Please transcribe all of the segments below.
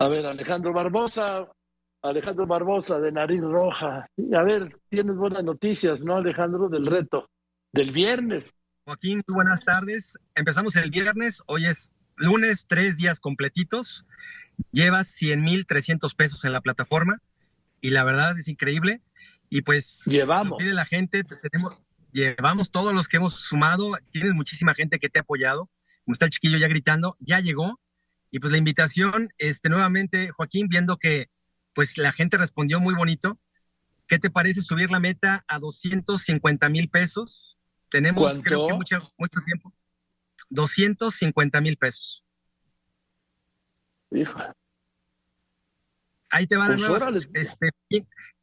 A ver, Alejandro Barbosa, Alejandro Barbosa de Nariz Roja. A ver, tienes buenas noticias, ¿no, Alejandro? Del reto del viernes. Joaquín, buenas tardes. Empezamos el viernes, hoy es lunes, tres días completitos. Llevas 100 mil 300 pesos en la plataforma y la verdad es increíble. Y pues, llevamos. pide la gente, tenemos, llevamos todos los que hemos sumado. Tienes muchísima gente que te ha apoyado. Como está el chiquillo ya gritando, ya llegó. Y pues la invitación, este, nuevamente, Joaquín, viendo que pues la gente respondió muy bonito. ¿Qué te parece subir la meta a 250 mil pesos? Tenemos, creo que mucho, mucho tiempo. 250 mil pesos. Hija. Ahí te va de pues nuevo. Este,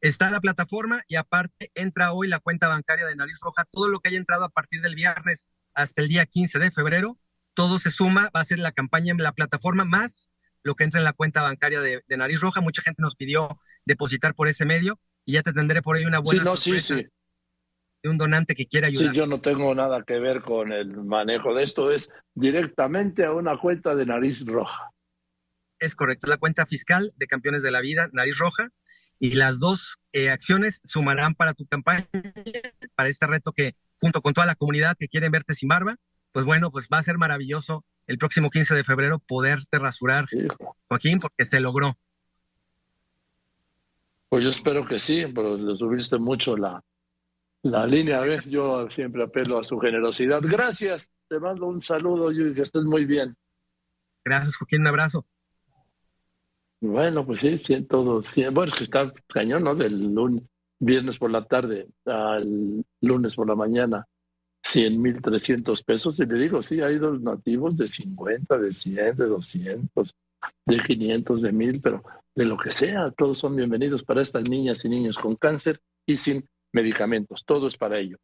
está la plataforma y aparte entra hoy la cuenta bancaria de Nariz Roja. Todo lo que haya entrado a partir del viernes hasta el día 15 de febrero, todo se suma, va a ser la campaña en la plataforma más lo que entra en la cuenta bancaria de, Nariz Roja. Mucha gente nos pidió depositar por ese medio y ya te tendré por ahí una buena sí, no, sí, sí. de un donante que quiera ayudar. Sí, yo no tengo nada que ver con el manejo de esto, es directamente a una cuenta de Nariz Roja. Es correcto, la cuenta fiscal de Campeones de la Vida, Nariz Roja, y las dos eh, acciones sumarán para tu campaña, para este reto que junto con toda la comunidad que quieren verte sin barba, pues bueno, pues va a ser maravilloso el próximo 15 de febrero poderte rasurar, Joaquín, porque se logró. Pues yo espero que sí, pero le subiste mucho la, la línea. A ver, yo siempre apelo a su generosidad. Gracias, te mando un saludo y que estés muy bien. Gracias, Joaquín, un abrazo. Bueno, pues sí, siento, bueno, es que está cañón, ¿no? Del lunes, viernes por la tarde al lunes por la mañana, 100 mil 300 pesos. Y le digo, sí, hay dos nativos de 50, de 100, de 200, de 500, de 1000, pero de lo que sea, todos son bienvenidos para estas niñas y niños con cáncer y sin medicamentos. Todo es para ello.